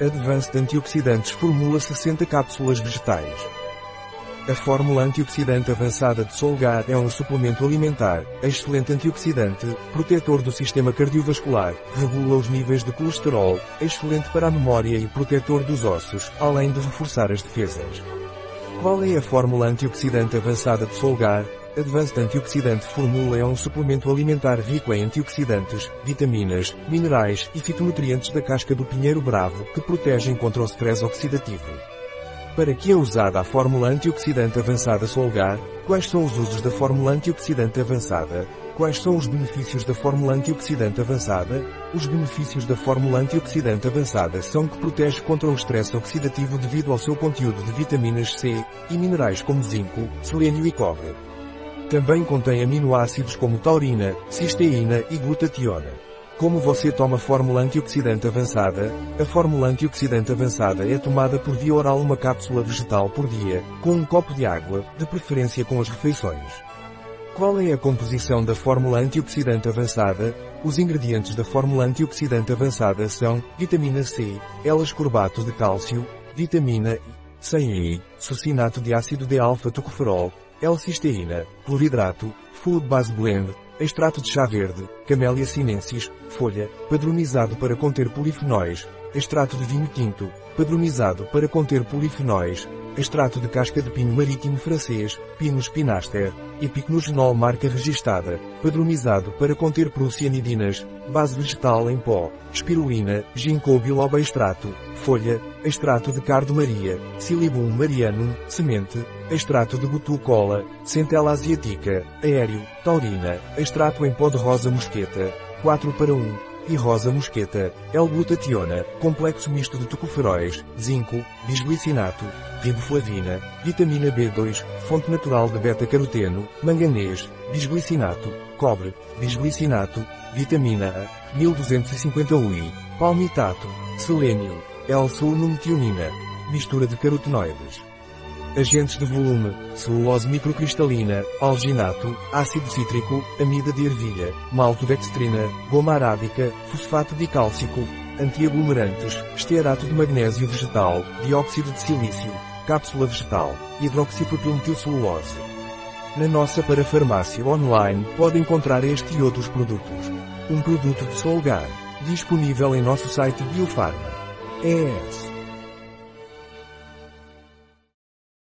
Advanced Antioxidantes Formula 60 cápsulas vegetais. A fórmula antioxidante avançada de Solgar é um suplemento alimentar, excelente antioxidante, protetor do sistema cardiovascular, regula os níveis de colesterol, excelente para a memória e protetor dos ossos, além de reforçar as defesas. Qual é a fórmula antioxidante avançada de Solgar? Advanced Antioxidante Formula é um suplemento alimentar rico em antioxidantes, vitaminas, minerais e fitonutrientes da casca do pinheiro bravo que protegem contra o stress oxidativo. Para que é usada a fórmula antioxidante avançada Solgar? Quais são os usos da fórmula antioxidante avançada? Quais são os benefícios da fórmula antioxidante avançada? Os benefícios da fórmula antioxidante avançada são que protege contra o estresse oxidativo devido ao seu conteúdo de vitaminas C e minerais como zinco, selênio e cobre. Também contém aminoácidos como taurina, cisteína e glutationa. Como você toma fórmula antioxidante avançada? A fórmula antioxidante avançada é tomada por via oral uma cápsula vegetal por dia, com um copo de água, de preferência com as refeições. Qual é a composição da fórmula antioxidante avançada? Os ingredientes da fórmula antioxidante avançada são vitamina C, L-ascorbato de cálcio, vitamina I, 100 succinato de ácido de alfa-tocoferol, L-cisteína, cloridrato, Food Base Blend, extrato de chá verde, Camellia sinensis, folha, padronizado para conter polifenóis, extrato de vinho tinto, padronizado para conter polifenóis, extrato de casca de pinho marítimo francês, Pinus pinaster, e picnogenol marca registada, padronizado para conter prussianidinas, base vegetal em pó, espirulina, ginkgo biloba extrato, folha, extrato de cardo maria, silibum marianum, semente, extrato de butu-cola, centela asiática, aéreo, taurina, extrato em pó de rosa mosqueta, 4 para 1 e rosa mosqueta, L-glutationa, complexo misto de tocoferóis, zinco, bisglicinato, riboflavina, vitamina B2, fonte natural de beta-caroteno, manganês, bisglicinato, cobre, bisglicinato, vitamina A, 1250 UI, palmitato, selênio, L-sulnometionina, mistura de carotenoides. Agentes de volume, celulose microcristalina, alginato, ácido cítrico, amida de ervilha, maltodextrina, goma arábica, fosfato dicálcico, antiaglomerantes, estearato de magnésio vegetal, dióxido de silício, cápsula vegetal, hidroxipropilmetilcelulose. Na nossa parafarmácia online pode encontrar este e outros produtos. Um produto de Solgar, disponível em nosso site Biofarma. ES